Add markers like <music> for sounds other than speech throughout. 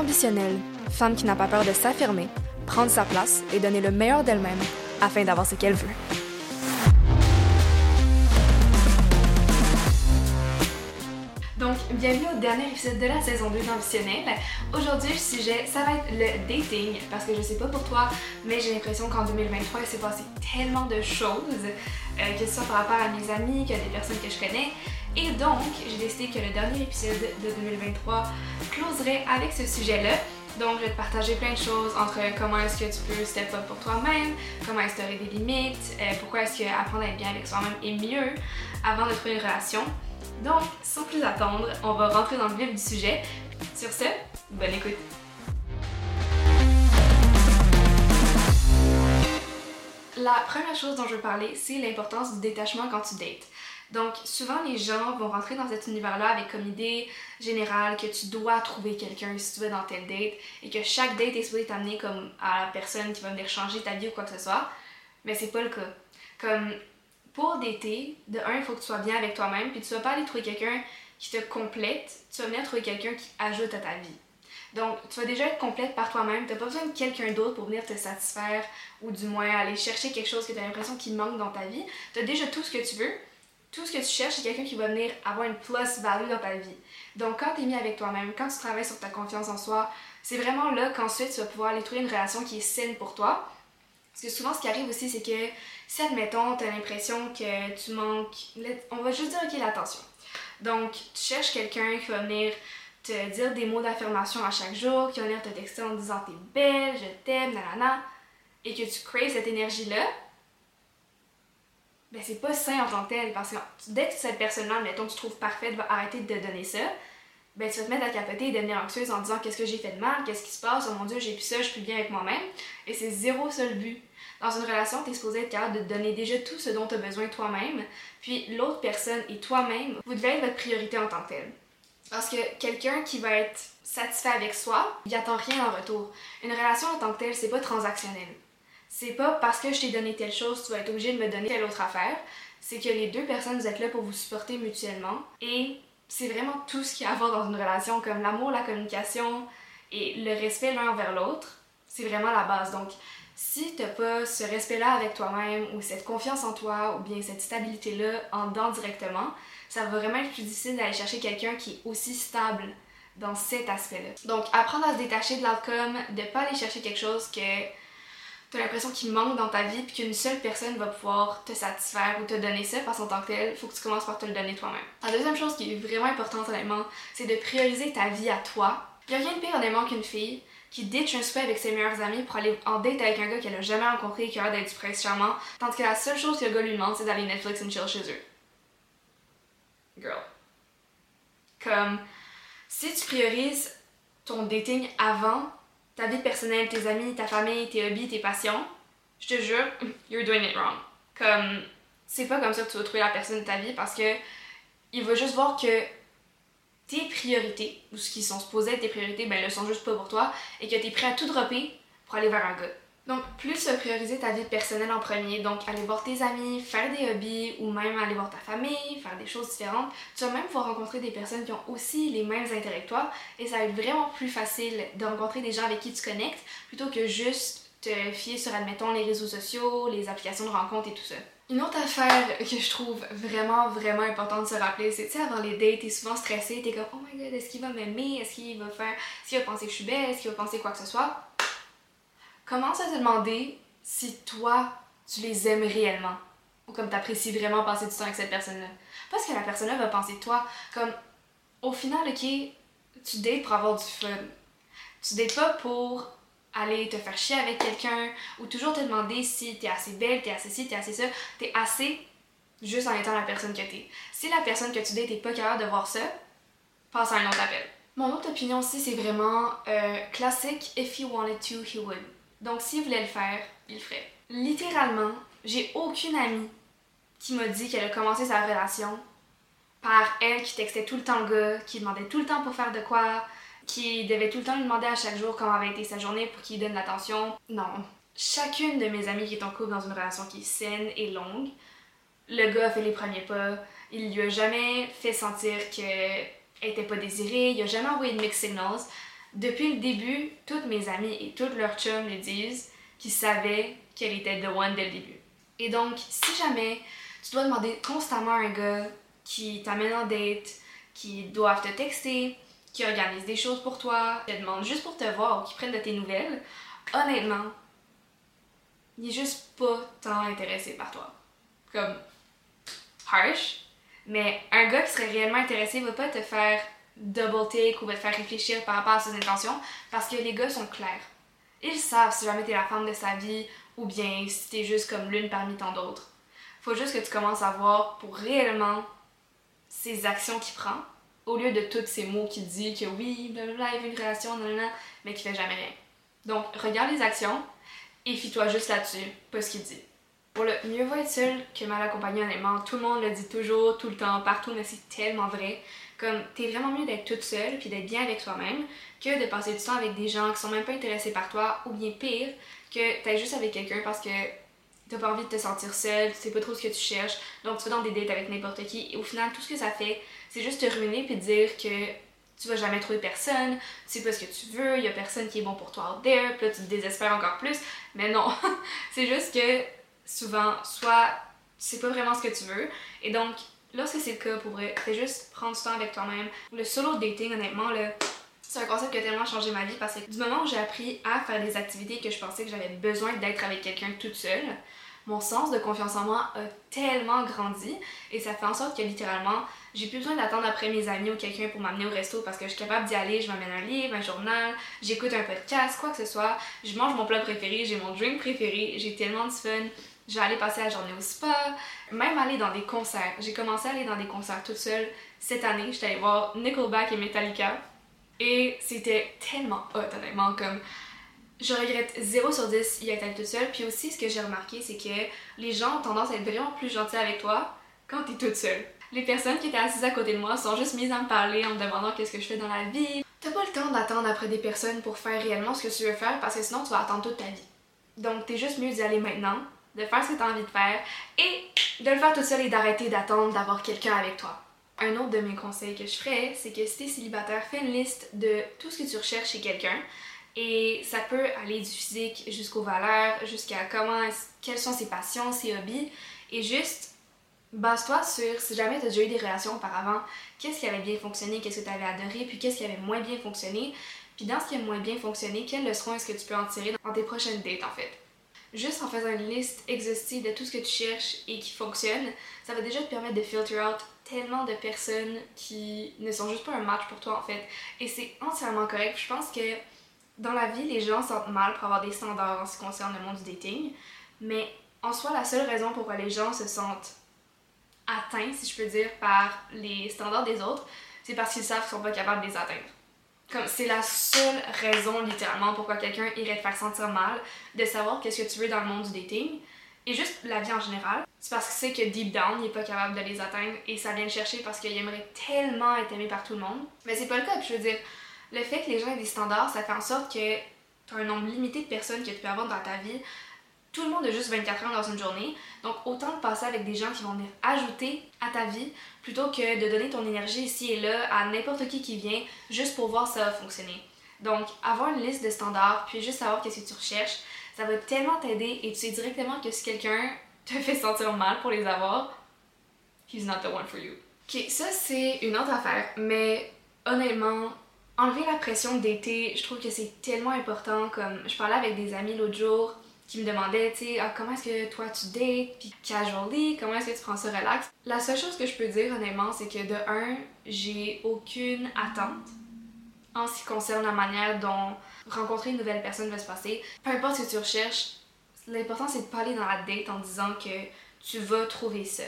ambitionnelle, femme qui n'a pas peur de s'affirmer, prendre sa place et donner le meilleur d'elle-même afin d'avoir ce qu'elle veut. Donc, bienvenue au dernier épisode de la saison 2 d'Ambitionnel. Aujourd'hui, le sujet, ça va être le dating, parce que je sais pas pour toi, mais j'ai l'impression qu'en 2023, il s'est passé tellement de choses, euh, que ce soit par rapport à mes amis, que des personnes que je connais. Et donc, j'ai décidé que le dernier épisode de 2023 closerait avec ce sujet-là. Donc, je vais te partager plein de choses entre comment est-ce que tu peux step up pour toi-même, comment instaurer des limites, euh, pourquoi est-ce que apprendre à être bien avec soi-même est mieux avant de trouver une relation. Donc, sans plus attendre, on va rentrer dans le vif du sujet. Sur ce, bonne écoute. La première chose dont je veux parler, c'est l'importance du détachement quand tu dates. Donc, souvent, les gens vont rentrer dans cet univers-là avec comme idée générale que tu dois trouver quelqu'un si tu veux dans telle date et que chaque date est supposée t'amener comme à la personne qui va venir changer ta vie ou quoi que ce soit. Mais c'est pas le cas. Comme, pour dater, de un, il faut que tu sois bien avec toi-même, puis tu vas pas aller trouver quelqu'un qui te complète, tu vas venir trouver quelqu'un qui ajoute à ta vie. Donc, tu vas déjà être complète par toi-même, tu n'as pas besoin de quelqu'un d'autre pour venir te satisfaire ou du moins aller chercher quelque chose que tu as l'impression qu'il manque dans ta vie. Tu as déjà tout ce que tu veux, tout ce que tu cherches, c'est quelqu'un qui va venir avoir une plus-value dans ta vie. Donc, quand tu es mis avec toi-même, quand tu travailles sur ta confiance en soi, c'est vraiment là qu'ensuite tu vas pouvoir aller trouver une relation qui est saine pour toi. Parce que souvent, ce qui arrive aussi, c'est que si, admettons, tu as l'impression que tu manques. On va juste dire, ok, l'attention. Donc, tu cherches quelqu'un qui va venir te dire des mots d'affirmation à chaque jour, qui va venir te texter en disant t'es belle, je t'aime, nanana, et que tu crées cette énergie-là, ben c'est pas sain en tant que tel parce que dès que cette personne-là, mettons, tu trouves parfaite, va arrêter de te donner ça, ben tu vas te mettre à capoter et devenir anxieuse en disant qu'est-ce que j'ai fait de mal, qu'est-ce qui se passe, oh mon dieu, j'ai plus ça, je suis plus bien avec moi-même. Et c'est zéro seul but. Dans une relation, tu es supposé être capable de te donner déjà tout ce dont tu as besoin toi-même, puis l'autre personne et toi-même, vous devez être votre priorité en tant que tel. Parce que quelqu'un qui va être satisfait avec soi, il attend rien en retour. Une relation en tant que telle, c'est pas transactionnel. C'est pas parce que je t'ai donné telle chose, tu vas être obligé de me donner telle autre affaire. C'est que les deux personnes, vous êtes là pour vous supporter mutuellement. Et c'est vraiment tout ce qu'il y a à voir dans une relation, comme l'amour, la communication et le respect l'un envers l'autre. C'est vraiment la base. Donc, si t'as pas ce respect-là avec toi-même ou cette confiance en toi ou bien cette stabilité-là en dedans directement, ça va vraiment être plus difficile d'aller chercher quelqu'un qui est aussi stable dans cet aspect-là. Donc, apprendre à se détacher de l'outcome, de pas aller chercher quelque chose que t'as l'impression qu'il manque dans ta vie puis qu'une seule personne va pouvoir te satisfaire ou te donner ça parce qu'en tant que tel, faut que tu commences par te le donner toi-même. La deuxième chose qui est vraiment importante honnêtement, c'est de prioriser ta vie à toi. Il y a rien de pire honnêtement qu'une fille qui ditch un souper avec ses meilleurs amis pour aller en date avec un gars qu'elle a jamais rencontré et qui a l'air d'être du prince charmant, tandis que la seule chose que le gars lui demande, c'est d'aller Netflix and chill chez eux. Girl. Comme, si tu priorises ton dating avant ta vie personnelle, tes amis, ta famille, tes hobbies, tes passions, je te jure, <laughs> you're doing it wrong. Comme, c'est pas comme ça que tu vas trouver la personne de ta vie parce que il va juste voir que tes priorités, ou ce qui sont supposés être tes priorités, ben, elles le sont juste pas pour toi, et que tu es prêt à tout dropper pour aller vers un gars. Donc, plus prioriser ta vie personnelle en premier, donc aller voir tes amis, faire des hobbies, ou même aller voir ta famille, faire des choses différentes, tu vas même pouvoir rencontrer des personnes qui ont aussi les mêmes intérêts que toi, et ça va être vraiment plus facile de rencontrer des gens avec qui tu connectes, plutôt que juste te fier sur, admettons, les réseaux sociaux, les applications de rencontres et tout ça. Une autre affaire que je trouve vraiment, vraiment importante de se rappeler, c'est, tu sais, avant les dates, t'es souvent stressé, t'es comme, oh my god, est-ce qu'il va m'aimer? Est-ce qu'il va faire, est-ce qu'il va penser que je suis belle? Est-ce qu'il va penser quoi que ce soit? Commence à te demander si toi, tu les aimes réellement? Ou comme t'apprécies vraiment passer du temps avec cette personne-là? Parce que la personne-là va penser de toi. Comme, au final, ok, tu dates pour avoir du fun. Tu dates pas pour aller te faire chier avec quelqu'un ou toujours te demander si t'es assez belle, t'es assez ci, t'es assez ça. T'es assez juste en étant la personne que t'es. Si la personne que tu dates t'es pas capable de voir ça, passe à un autre appel. Mon autre opinion aussi, c'est vraiment euh, classique. If he wanted to, he would. Donc, s'il voulait le faire, il le ferait. Littéralement, j'ai aucune amie qui m'a dit qu'elle a commencé sa relation par elle qui textait tout le temps le gars, qui demandait tout le temps pour faire de quoi, qui devait tout le temps lui demander à chaque jour comment avait été sa journée pour qu'il donne l'attention. Non. Chacune de mes amies qui est en couple dans une relation qui est saine et longue, le gars a fait les premiers pas, il lui a jamais fait sentir qu'elle était pas désirée, il a jamais envoyé de mixed signals. Depuis le début, toutes mes amies et toutes leurs chums me disent qu'ils savaient qu'elle était the one dès le début. Et donc, si jamais tu dois demander constamment à un gars qui t'amène en date, qui doivent te texter, qui organise des choses pour toi, qui te demande juste pour te voir ou qui prennent de tes nouvelles, honnêtement, il est juste pas tant intéressé par toi. Comme harsh, mais un gars qui serait réellement intéressé va pas te faire double take ou va te faire réfléchir par rapport à ses intentions parce que les gars sont clairs. Ils savent si jamais t'es la femme de sa vie ou bien si t'es juste comme l'une parmi tant d'autres. Faut juste que tu commences à voir pour réellement ces actions qu'il prend au lieu de tous ces mots qu'il dit que oui, blablabla, il veut une relation, mais qui fait jamais rien. Donc, regarde les actions et fie-toi juste là-dessus, pas ce qu'il dit. Pour le mieux vaut être seul que mal accompagné, honnêtement. Tout le monde le dit toujours, tout le temps, partout, mais c'est tellement vrai. Comme, t'es vraiment mieux d'être toute seule puis d'être bien avec toi-même que de passer du temps avec des gens qui sont même pas intéressés par toi ou bien pire, que t'es juste avec quelqu'un parce que t'as pas envie de te sentir seule, tu sais pas trop ce que tu cherches, donc tu vas dans des dates avec n'importe qui et au final, tout ce que ça fait, c'est juste te ruiner puis dire que tu vas jamais trouver personne, tu sais pas ce que tu veux, il y a personne qui est bon pour toi out there, puis là tu te désespères encore plus. Mais non, <laughs> c'est juste que souvent, soit tu sais pas vraiment ce que tu veux, et donc lorsque c'est le cas, pour vrai, fais juste prendre du temps avec toi-même. Le solo dating, honnêtement, là, c'est un concept qui a tellement changé ma vie parce que du moment où j'ai appris à faire des activités que je pensais que j'avais besoin d'être avec quelqu'un toute seule, mon sens de confiance en moi a tellement grandi et ça fait en sorte que littéralement, j'ai plus besoin d'attendre après mes amis ou quelqu'un pour m'amener au resto parce que je suis capable d'y aller, je m'amène un livre, un journal, j'écoute un podcast, quoi que ce soit, je mange mon plat préféré, j'ai mon drink préféré, j'ai tellement de fun. Aller passer la journée au spa, même aller dans des concerts. J'ai commencé à aller dans des concerts toute seule cette année. J'étais allée voir Nickelback et Metallica. Et c'était tellement hot, honnêtement. Comme je regrette 0 sur 10 y être allée toute seule. Puis aussi, ce que j'ai remarqué, c'est que les gens ont tendance à être vraiment plus gentils avec toi quand t'es toute seule. Les personnes qui étaient assises à côté de moi sont juste mises à me parler en me demandant qu'est-ce que je fais dans la vie. T'as pas le temps d'attendre après des personnes pour faire réellement ce que tu veux faire parce que sinon tu vas attendre toute ta vie. Donc t'es juste mieux d'y aller maintenant, de faire ce que t'as envie de faire et de le faire toute seule et d'arrêter d'attendre d'avoir quelqu'un avec toi. Un autre de mes conseils que je ferais, c'est que si t'es célibataire, fais une liste de tout ce que tu recherches chez quelqu'un et ça peut aller du physique jusqu'aux valeurs, jusqu'à comment, quelles sont ses passions, ses hobbies. Et juste, base-toi sur si jamais tu as déjà eu des relations auparavant, qu'est-ce qui avait bien fonctionné, qu'est-ce que tu avais adoré, puis qu'est-ce qui avait moins bien fonctionné. Puis dans ce qui a moins bien fonctionné, quelles leçons est-ce que tu peux en tirer dans tes prochaines dates en fait. Juste en faisant une liste exhaustive de tout ce que tu cherches et qui fonctionne, ça va déjà te permettre de filter out tellement de personnes qui ne sont juste pas un match pour toi en fait. Et c'est entièrement correct. Je pense que dans la vie, les gens sentent mal pour avoir des standards en ce qui concerne le monde du dating, mais en soi, la seule raison pourquoi les gens se sentent atteints, si je peux dire, par les standards des autres, c'est parce qu'ils savent qu'ils sont pas capables de les atteindre. Comme c'est la seule raison littéralement pourquoi quelqu'un irait te faire sentir mal de savoir qu'est-ce que tu veux dans le monde du dating et juste la vie en général. C'est parce que c'est que deep down, il est pas capable de les atteindre et ça vient le chercher parce qu'il aimerait tellement être aimé par tout le monde. Mais c'est pas le cas, je veux dire, le fait que les gens aient des standards, ça fait en sorte que tu as un nombre limité de personnes que tu peux avoir dans ta vie. Tout le monde a juste 24 heures dans une journée, donc autant de passer avec des gens qui vont venir ajouter à ta vie plutôt que de donner ton énergie ici et là à n'importe qui qui vient juste pour voir ça fonctionner. Donc, avoir une liste de standards, puis juste savoir qu'est-ce que tu recherches, ça va tellement t'aider et tu sais directement que si quelqu'un <laughs> te fait sentir mal pour les avoir, he's not the one for you. Ok, ça c'est une autre affaire, mais honnêtement, enlever la pression d'été, je trouve que c'est tellement important. Comme je parlais avec des amis l'autre jour qui me demandaient, tu sais, ah, comment est-ce que toi tu dates, puis casually, comment est-ce que tu prends ça relax? La seule chose que je peux dire honnêtement, c'est que de un, j'ai aucune attente en ce qui concerne la manière dont rencontrer une nouvelle personne va se passer. Peu importe ce que tu recherches, l'important c'est de pas aller dans la date en disant que tu vas trouver ça.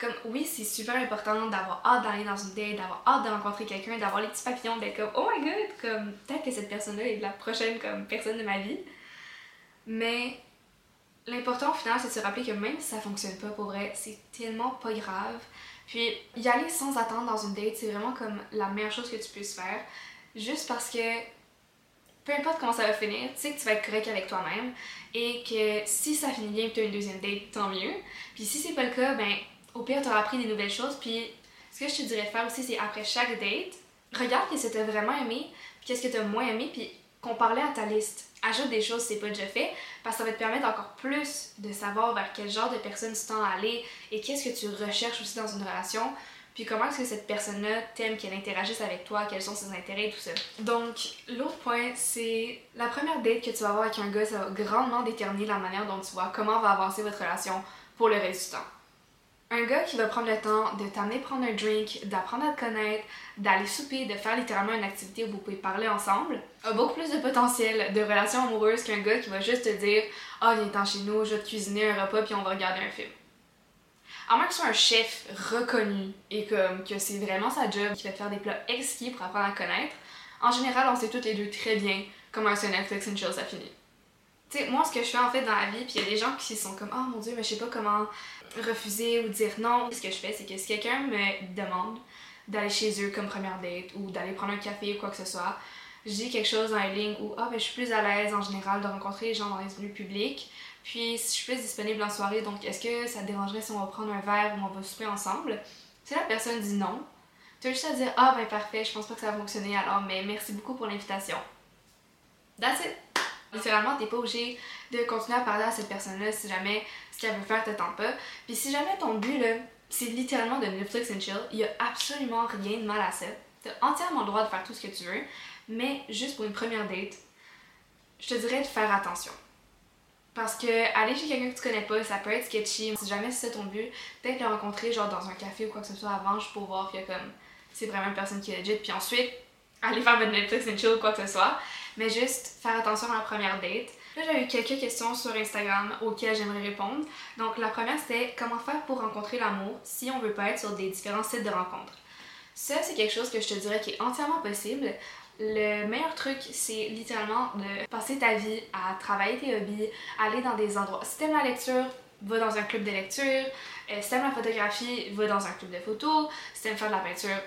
Comme oui, c'est super important d'avoir hâte d'aller dans une date, d'avoir hâte de rencontrer quelqu'un, d'avoir les petits papillons, d'être comme oh my god, comme peut-être que cette personne-là est la prochaine comme personne de ma vie. Mais l'important au final, c'est de se rappeler que même si ça fonctionne pas pour vrai, c'est tellement pas grave. Puis y aller sans attendre dans une date, c'est vraiment comme la meilleure chose que tu puisses faire. Juste parce que peu importe comment ça va finir, tu sais que tu vas être correct avec toi-même et que si ça finit bien et que tu as une deuxième date, tant mieux. Puis si c'est pas le cas, ben au pire, tu auras appris des nouvelles choses. Puis, ce que je te dirais de faire aussi, c'est après chaque date, regarde qu'est-ce que t'as vraiment aimé, puis qu'est-ce que t'as moins aimé, puis compare-les à ta liste. Ajoute des choses c'est pas déjà fait, parce que ça va te permettre encore plus de savoir vers quel genre de personne tu tends à aller et qu'est-ce que tu recherches aussi dans une relation, puis comment est-ce que cette personne-là t'aime qu'elle interagisse avec toi, quels sont ses intérêts, tout ça. Donc, l'autre point, c'est la première date que tu vas avoir avec un gars, ça va grandement déterminer la manière dont tu vois comment va avancer votre relation pour le reste du temps. Un gars qui va prendre le temps de t'amener prendre un drink, d'apprendre à te connaître, d'aller souper, de faire littéralement une activité où vous pouvez parler ensemble, a beaucoup plus de potentiel de relation amoureuse qu'un gars qui va juste te dire Ah, oh, viens-t'en chez nous, je vais te cuisiner un repas puis on va regarder un film. À moins que ce soit un chef reconnu et comme que c'est vraiment sa job qui va te faire des plats exquis pour apprendre à connaître, en général, on sait toutes les deux très bien comment un Netflix and chill ça finit. Tu sais, moi, ce que je fais en fait dans la vie, puis il y a des gens qui sont comme Oh mon dieu, mais je sais pas comment refuser ou dire non. Ce que je fais, c'est que si quelqu'un me demande d'aller chez eux comme première date ou d'aller prendre un café ou quoi que ce soit, je dis quelque chose dans la ligne où ah, ben, je suis plus à l'aise en général de rencontrer les gens dans les lieux publics. Puis si je suis plus disponible en soirée, donc est-ce que ça te dérangerait si on va prendre un verre ou on va souper ensemble? Si la personne dit non, tu as juste à dire Ah ben parfait, je pense pas que ça va fonctionner alors, mais merci beaucoup pour l'invitation. That's it! Littéralement, t'es pas obligé de continuer à parler à cette personne-là si jamais ce qu'elle veut faire te tente pas. Puis si jamais ton but, là, c'est littéralement de Netflix and chill, il y a absolument rien de mal à ça. T'as entièrement le droit de faire tout ce que tu veux, mais juste pour une première date, je te dirais de faire attention. Parce que aller chez quelqu'un que tu connais pas, ça peut être sketchy. Si jamais c'est ton but, peut-être le rencontrer genre dans un café ou quoi que ce soit avant, juste pour voir que comme c'est vraiment une personne qui est legit. Puis ensuite, aller faire votre Netflix and chill ou quoi que ce soit mais juste faire attention à la première date. Là, j'ai eu quelques questions sur Instagram auxquelles j'aimerais répondre. Donc, la première, c'était comment faire pour rencontrer l'amour si on veut pas être sur des différents sites de rencontres. Ça, c'est quelque chose que je te dirais qui est entièrement possible. Le meilleur truc, c'est littéralement de passer ta vie à travailler tes hobbies, aller dans des endroits. Si t'aimes la lecture, va dans un club de lecture. Euh, si t'aimes la photographie, va dans un club de photo. Si t'aimes faire de la peinture,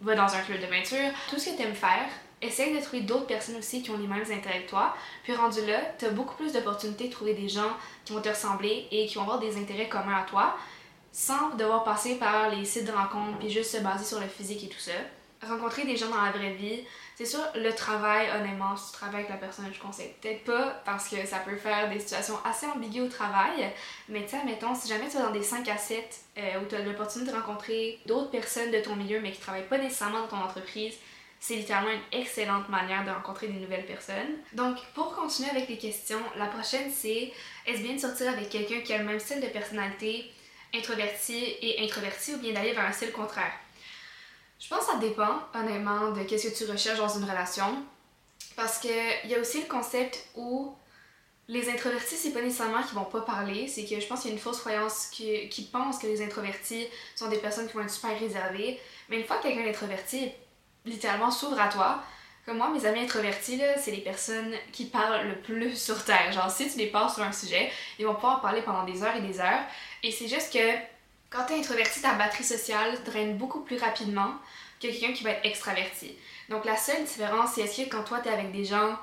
va dans un club de peinture. Tout ce que t'aimes faire, essaye de trouver d'autres personnes aussi qui ont les mêmes intérêts que toi. Puis rendu là, tu as beaucoup plus d'opportunités de trouver des gens qui vont te ressembler et qui vont avoir des intérêts communs à toi sans devoir passer par les sites de rencontres puis juste se baser sur le physique et tout ça. Rencontrer des gens dans la vraie vie, c'est sûr, le travail, honnêtement, si tu travailles avec la personne, je conseille peut-être pas parce que ça peut faire des situations assez ambiguës au travail. Mais tu sais, mettons, si jamais tu vas dans des 5 à 7 euh, où tu as l'opportunité de rencontrer d'autres personnes de ton milieu mais qui travaillent pas nécessairement dans ton entreprise, c'est littéralement une excellente manière de rencontrer des nouvelles personnes. Donc, pour continuer avec les questions, la prochaine c'est est-ce bien de sortir avec quelqu'un qui a le même style de personnalité, introverti et introverti, ou bien d'aller vers un style contraire? Je pense que ça dépend, honnêtement, de qu'est-ce que tu recherches dans une relation. Parce qu'il y a aussi le concept où les introvertis, c'est pas nécessairement qu'ils vont pas parler, c'est que je pense qu'il y a une fausse croyance qui, qui pense que les introvertis sont des personnes qui vont être super réservées. Mais une fois que quelqu'un est introverti littéralement s'ouvre à toi. Comme moi, mes amis introvertis, là, c'est les personnes qui parlent le plus sur Terre. Genre, si tu les parles sur un sujet, ils vont pouvoir parler pendant des heures et des heures. Et c'est juste que quand t'es introverti, ta batterie sociale draine beaucoup plus rapidement que quelqu'un qui va être extraverti. Donc, la seule différence, c'est est-ce que quand toi, t'es avec des gens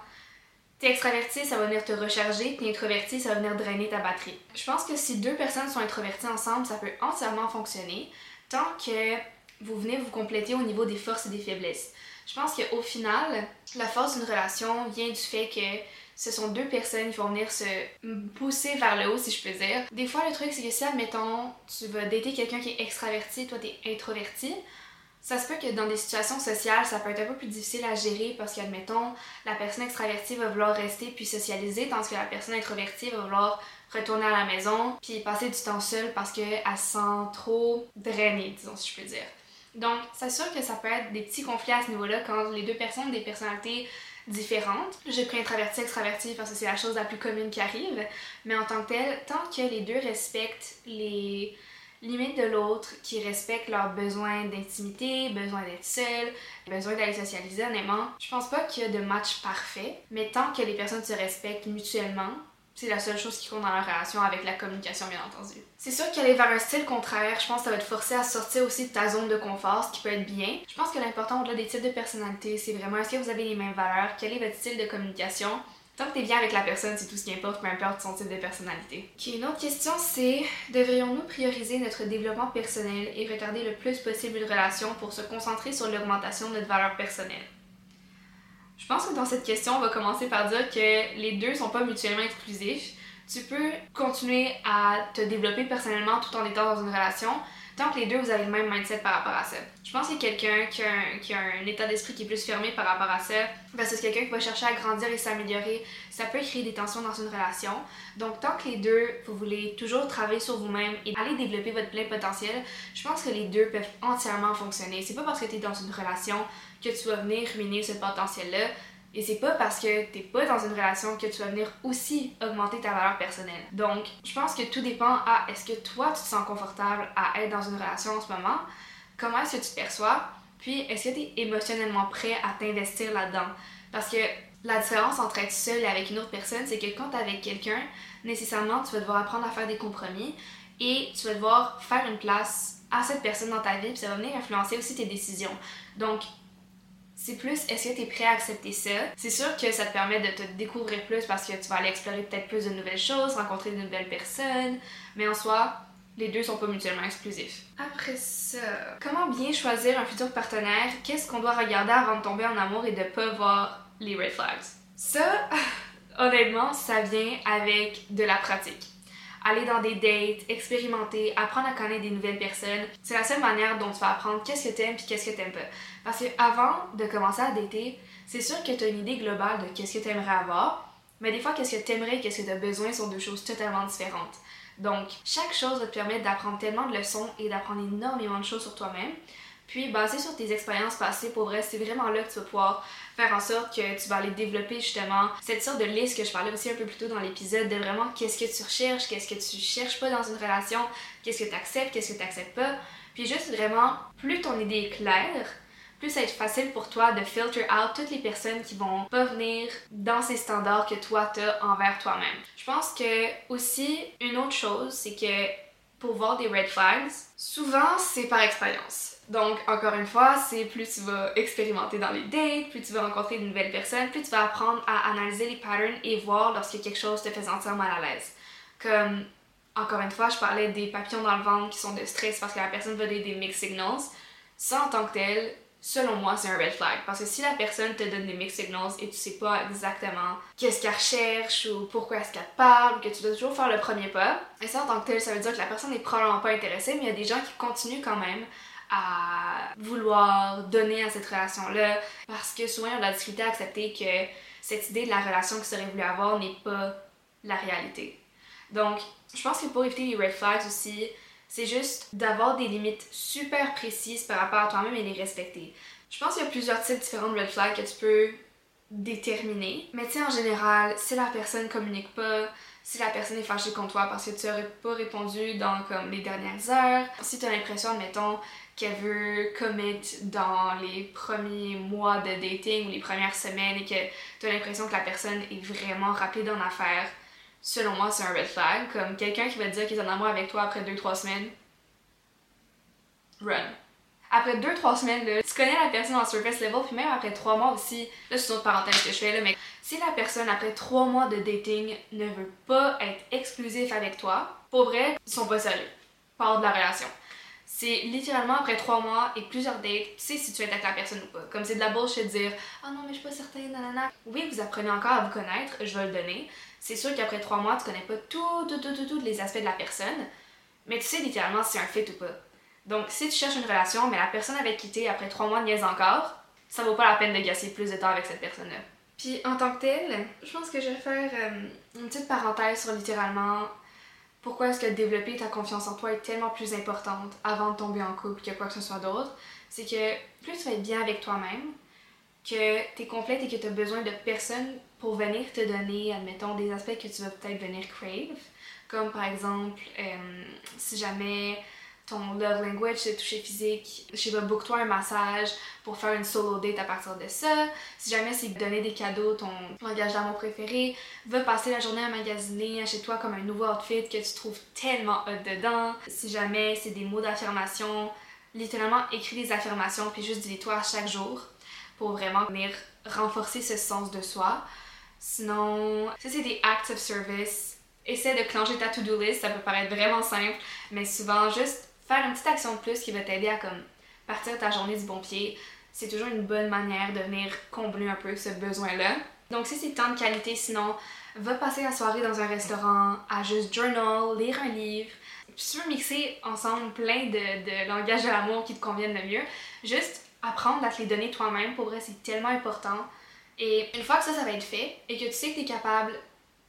T'es extraverti, ça va venir te recharger, t'es introverti, ça va venir drainer ta batterie. Je pense que si deux personnes sont introverties ensemble, ça peut entièrement fonctionner tant que vous venez vous compléter au niveau des forces et des faiblesses. Je pense qu'au final, la force d'une relation vient du fait que ce sont deux personnes qui vont venir se pousser vers le haut, si je peux dire. Des fois, le truc, c'est que si, admettons, tu vas dater quelqu'un qui est extraverti, toi, t'es introverti, ça se peut que dans des situations sociales, ça peut être un peu plus difficile à gérer parce qu'admettons, la personne extravertie va vouloir rester puis socialiser, tandis que la personne introvertie va vouloir retourner à la maison puis passer du temps seule parce qu'elle se sent trop drainée, disons, si je peux dire. Donc, c'est sûr que ça peut être des petits conflits à ce niveau-là quand les deux personnes ont des personnalités différentes. J'ai pris introverti, extraverti parce que c'est la chose la plus commune qui arrive. Mais en tant que tel, tant que les deux respectent les limites de l'autre, qui respectent leurs besoins d'intimité, besoin d'être seul, besoin d'aller socialiser, honnêtement, je pense pas qu'il y a de match parfait. Mais tant que les personnes se respectent mutuellement, c'est la seule chose qui compte dans la relation avec la communication, bien entendu. C'est sûr qu'aller vers un style contraire, je pense que ça va te forcer à sortir aussi de ta zone de confort, ce qui peut être bien. Je pense que l'important au-delà des types de personnalité, c'est vraiment est-ce que vous avez les mêmes valeurs, quel est votre style de communication, Tant que t'es bien avec la personne, c'est tout ce qui importe, peu importe son type de personnalité. Ok, une autre question c'est devrions-nous prioriser notre développement personnel et retarder le plus possible une relation pour se concentrer sur l'augmentation de notre valeur personnelle? Je pense que dans cette question, on va commencer par dire que les deux sont pas mutuellement exclusifs. Tu peux continuer à te développer personnellement tout en étant dans une relation, tant que les deux vous avez le même mindset par rapport à ça. Je pense que quelqu'un qui, a un état d'esprit qui est plus fermé par rapport à ça, versus quelqu'un qui va chercher à grandir et s'améliorer, ça peut créer des tensions dans une relation. Donc, tant que les deux, vous voulez toujours travailler sur vous-même et aller développer votre plein potentiel, je pense que les deux peuvent entièrement fonctionner. C'est pas parce que tu es dans une relation que tu vas venir ruiner ce potentiel-là. Et c'est pas parce que t'es pas dans une relation que tu vas venir aussi augmenter ta valeur personnelle. Donc, je pense que tout dépend à est-ce que toi tu te sens confortable à être dans une relation en ce moment, comment est-ce que tu te perçois, puis est-ce que tu es émotionnellement prêt à t'investir là-dedans? Parce que la différence entre être seul et avec une autre personne, c'est que quand tu es avec quelqu'un, nécessairement tu vas devoir apprendre à faire des compromis et tu vas devoir faire une place à cette personne dans ta vie, puis ça va venir influencer aussi tes décisions. Donc, c'est plus est-ce que tu es prêt à accepter ça? C'est sûr que ça te permet de te découvrir plus parce que tu vas aller explorer peut-être plus de nouvelles choses, rencontrer de nouvelles personnes, mais en soi, les deux sont pas mutuellement exclusifs. Après ça, comment bien choisir un futur partenaire? Qu'est-ce qu'on doit regarder avant de tomber en amour et de pas voir les red flags? Ça, <laughs> honnêtement, ça vient avec de la pratique aller dans des dates, expérimenter, apprendre à connaître des nouvelles personnes. C'est la seule manière dont tu vas apprendre qu'est-ce que t'aimes puis qu'est-ce que t'aimes pas. Parce que avant de commencer à dater, c'est sûr que tu as une idée globale de qu'est-ce que tu aimerais avoir, mais des fois, qu'est-ce que tu aimerais et qu'est-ce que tu as besoin sont deux choses totalement différentes. Donc, chaque chose va te permettre d'apprendre tellement de leçons et d'apprendre énormément de choses sur toi-même. Puis, basé sur tes expériences passées, pour vrai, c'est vraiment là que tu vas pouvoir faire en sorte que tu vas aller développer justement cette sorte de liste que je parlais aussi un peu plus tôt dans l'épisode de vraiment qu'est-ce que tu recherches, qu'est-ce que tu cherches pas dans une relation, qu'est-ce que tu acceptes, qu'est-ce que tu acceptes pas. Puis juste vraiment, plus ton idée est claire, plus ça va être facile pour toi de filter out toutes les personnes qui vont pas venir dans ces standards que toi t'as envers toi-même. Je pense que aussi une autre chose, c'est que pour voir des red flags, souvent c'est par expérience. Donc, encore une fois, c'est plus tu vas expérimenter dans les dates, plus tu vas rencontrer de nouvelles personnes, plus tu vas apprendre à analyser les patterns et voir lorsque quelque chose te fait sentir mal à l'aise. Comme, encore une fois, je parlais des papillons dans le ventre qui sont de stress parce que la personne veut des, des mixed signals. Ça, en tant que tel, selon moi, c'est un red flag. Parce que si la personne te donne des mixed signals et tu sais pas exactement qu'est-ce qu'elle recherche ou pourquoi est-ce qu'elle parle, que tu dois toujours faire le premier pas, et ça, en tant que tel, ça veut dire que la personne n'est probablement pas intéressée, mais il y a des gens qui continuent quand même à vouloir donner à cette relation-là parce que souvent, on a difficulté à accepter que cette idée de la relation que aurais voulu avoir n'est pas la réalité. Donc, je pense que pour éviter les red flags aussi, c'est juste d'avoir des limites super précises par rapport à toi-même et les respecter. Je pense qu'il y a plusieurs types différents de red flags que tu peux déterminer. Mais tu sais, en général, si la personne communique pas, si la personne est fâchée contre toi parce que tu n'aurais pas répondu dans comme les dernières heures, si tu as l'impression, mettons, qu'elle veut commit dans les premiers mois de dating ou les premières semaines et que tu as l'impression que la personne est vraiment rapide en affaires, selon moi, c'est un red flag. Comme quelqu'un qui va te dire qu'il est en amour avec toi après 2-3 semaines, run. Après 2-3 semaines, là, tu connais la personne en surface level, puis même après 3 mois aussi, là c'est une autre parenthèse que je fais là, mais si la personne après 3 mois de dating ne veut pas être exclusif avec toi, pour vrai, ils sont pas sérieux. Parle de la relation. C'est littéralement après 3 mois et plusieurs dates, tu sais si tu es avec la personne ou pas. Comme c'est de la bullshit de dire Ah oh non, mais je suis pas certaine, nanana. Oui, vous apprenez encore à vous connaître, je vais le donner c'est sûr qu'après trois mois, tu connais pas tout, tout, tout, tout, tous les aspects de la personne, mais tu sais littéralement si c'est un fit ou pas. Donc, si tu cherches une relation, mais la personne avec qui après trois mois niaise encore, ça vaut pas la peine de gasser plus de temps avec cette personne-là. Puis, en tant que telle, je pense que je vais faire euh, une petite parenthèse sur littéralement pourquoi est-ce que développer ta confiance en toi est tellement plus importante avant de tomber en couple que quoi que ce soit d'autre? C'est que plus tu vas être bien avec toi-même, que tu es complète et que tu as besoin de personne pour venir te donner, admettons, des aspects que tu vas peut-être venir crave. Comme par exemple, euh, si jamais ton love language c'est toucher physique, je sais pas, book-toi un massage pour faire une solo date à partir de ça. Si jamais c'est donner des cadeaux, ton langage d'amour préféré, va passer la journée à magasiner, achète-toi comme un nouveau outfit que tu trouves tellement hot dedans. Si jamais c'est des mots d'affirmation, littéralement écris des affirmations puis juste dis-les-toi chaque jour pour vraiment venir renforcer ce sens de soi. Sinon, ça c'est des acts of service. Essaie de clencher ta to-do list, ça peut paraître vraiment simple, mais souvent juste faire une petite action de plus qui va t'aider à comme partir ta journée du bon pied, c'est toujours une bonne manière de venir combler un peu ce besoin-là. Donc si c'est temps de qualité, sinon, va passer la soirée dans un restaurant, à juste journal, lire un livre. Puis tu veux mixer ensemble plein de, de langages de l'amour qui te conviennent le mieux, juste apprendre à te les donner toi-même, pour vrai, c'est tellement important. Et une fois que ça, ça va être fait, et que tu sais que tu es capable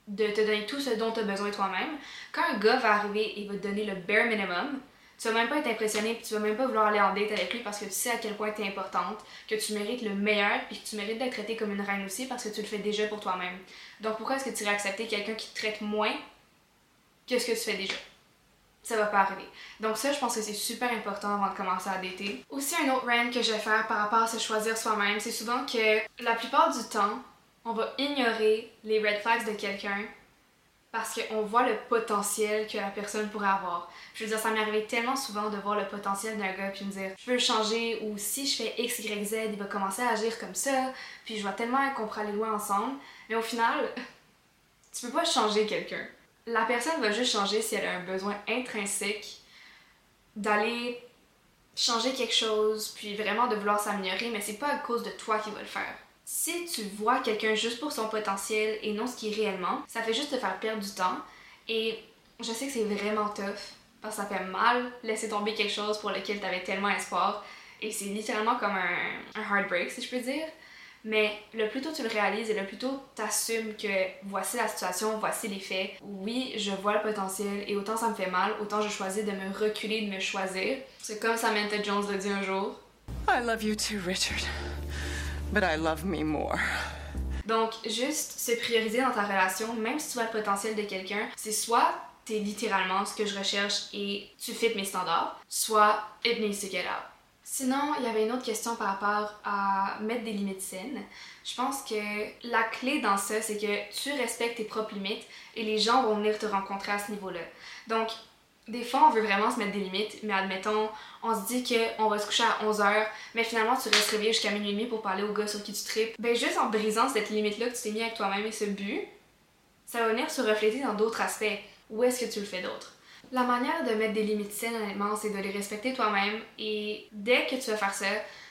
de te donner tout ce dont tu as besoin toi-même, quand un gars va arriver et va te donner le bare minimum, tu vas même pas être impressionné, puis tu vas même pas vouloir aller en date avec lui parce que tu sais à quel point tu es importante, que tu mérites le meilleur, puis que tu mérites d'être traité comme une reine aussi parce que tu le fais déjà pour toi-même. Donc pourquoi est-ce que tu irais accepter quelqu'un qui te traite moins que ce que tu fais déjà? Ça va pas arriver. Donc ça, je pense que c'est super important avant de commencer à dater. Aussi, un autre rant que je vais faire par rapport à se choisir soi-même, c'est souvent que la plupart du temps, on va ignorer les red flags de quelqu'un parce qu'on voit le potentiel que la personne pourrait avoir. Je veux dire, ça m'est arrivé tellement souvent de voir le potentiel d'un gars puis me dire je veux changer ou si je fais X, Y, Z, il va commencer à agir comme ça, puis je vois tellement qu'on pourra aller loin ensemble. Mais au final, <laughs> tu peux pas changer quelqu'un. La personne va juste changer si elle a un besoin intrinsèque d'aller changer quelque chose, puis vraiment de vouloir s'améliorer, mais c'est pas à cause de toi qui va le faire. Si tu vois quelqu'un juste pour son potentiel et non ce qui est réellement, ça fait juste te faire perdre du temps. Et je sais que c'est vraiment tough, parce que ça fait mal laisser tomber quelque chose pour lequel tu avais tellement espoir. Et c'est littéralement comme un, heartbreak, si je peux dire. Mais le plus tôt tu le réalises et le plus tôt tu assumes que voici la situation, voici les faits. Oui, je vois le potentiel et autant ça me fait mal, autant je choisis de me reculer, de me choisir. C'est comme Samantha Jones l'a dit un jour. I love you too, Richard. But I love me more. Donc, juste se prioriser dans ta relation, même si tu vois le potentiel de quelqu'un, c'est soit t'es littéralement ce que je recherche et tu fites mes standards, soit it needs to get out. Sinon, il y avait une autre question par rapport à mettre des limites saines. Je pense que la clé dans ça, c'est que tu respectes tes propres limites et les gens vont venir te rencontrer à ce niveau-là. Donc, des fois, on veut vraiment se mettre des limites, mais admettons, on se dit qu'on va se coucher à 11h, mais finalement, tu restes réveillé jusqu'à minuit et demi pour parler au gars sur qui tu tripes. Ben, juste en brisant cette limite-là que tu t'es mis avec toi-même et ce but, ça va venir se refléter dans d'autres aspects. Où est-ce que tu le fais d'autre? La manière de mettre des limites saines, honnêtement, c'est de les respecter toi-même et dès que tu vas faire ça,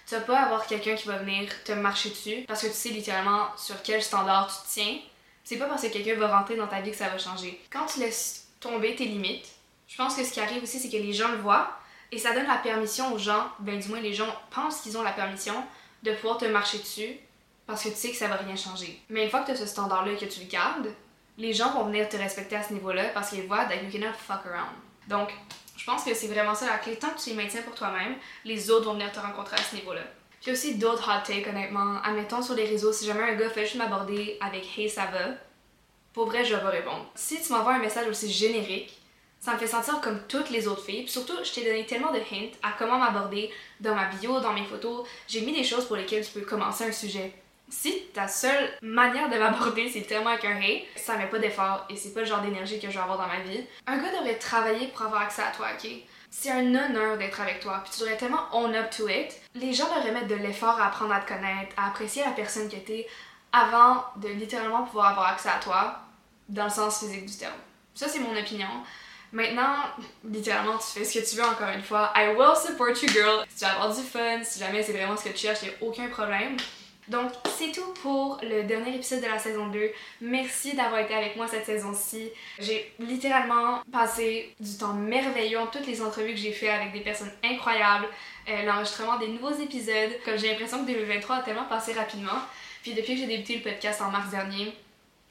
tu vas pas avoir quelqu'un qui va venir te marcher dessus parce que tu sais littéralement sur quel standard tu te tiens. C'est pas parce que quelqu'un va rentrer dans ta vie que ça va changer. Quand tu laisses tomber tes limites, je pense que ce qui arrive aussi, c'est que les gens le voient et ça donne la permission aux gens, ben du moins les gens pensent qu'ils ont la permission de pouvoir te marcher dessus parce que tu sais que ça va rien changer. Mais une fois que tu as ce standard-là et que tu le gardes, les gens vont venir te respecter à ce niveau-là parce qu'ils voient that you cannot fuck around. Donc, je pense que c'est vraiment ça la clé. Tant que tu les maintiens pour toi-même, les autres vont venir te rencontrer à ce niveau-là. J'ai aussi d'autres hot takes, honnêtement. Admettons sur les réseaux, si jamais un gars fait juste m'aborder avec Hey, ça va, pour vrai, je vais répondre. Si tu m'envoies un message aussi générique, ça me fait sentir comme toutes les autres filles. Puis surtout, je t'ai donné tellement de hints à comment m'aborder dans ma bio, dans mes photos. J'ai mis des choses pour lesquelles tu peux commencer un sujet. Si ta seule manière de m'aborder c'est tellement avec un hey, ça met pas d'effort et c'est pas le genre d'énergie que je vais avoir dans ma vie. Un gars devrait travailler pour avoir accès à toi, ok? C'est un honneur d'être avec toi, puis tu devrais tellement own up to it. Les gens devraient mettre de l'effort à apprendre à te connaître, à apprécier la personne que t'es avant de littéralement pouvoir avoir accès à toi dans le sens physique du terme. Ça, c'est mon opinion. Maintenant, littéralement, tu fais ce que tu veux encore une fois. I will support you, girl. Si tu vas avoir du fun, si jamais c'est vraiment ce que tu cherches, il a aucun problème. Donc, c'est tout pour le dernier épisode de la saison 2. Merci d'avoir été avec moi cette saison-ci. J'ai littéralement passé du temps merveilleux en toutes les entrevues que j'ai fait avec des personnes incroyables, euh, l'enregistrement des nouveaux épisodes. Comme j'ai l'impression que 2023 a tellement passé rapidement. Puis depuis que j'ai débuté le podcast en mars dernier,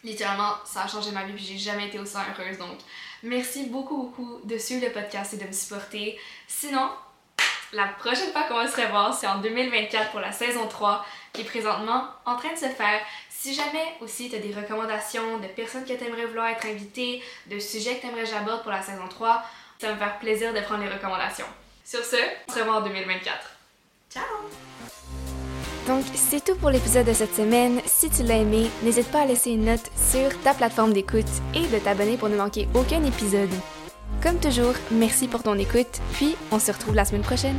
littéralement, ça a changé ma vie puis j'ai jamais été aussi heureuse. Donc, merci beaucoup, beaucoup de suivre le podcast et de me supporter. Sinon, la prochaine fois qu'on va se revoir, c'est en 2024 pour la saison 3 qui est présentement en train de se faire. Si jamais aussi tu as des recommandations de personnes que tu aimerais vouloir être invitées, de sujets que tu aimerais j'aborde pour la saison 3, ça va me faire plaisir de prendre les recommandations. Sur ce, on se revoit en 2024. Ciao! Donc, c'est tout pour l'épisode de cette semaine. Si tu l'as aimé, n'hésite pas à laisser une note sur ta plateforme d'écoute et de t'abonner pour ne manquer aucun épisode. Comme toujours, merci pour ton écoute, puis on se retrouve la semaine prochaine.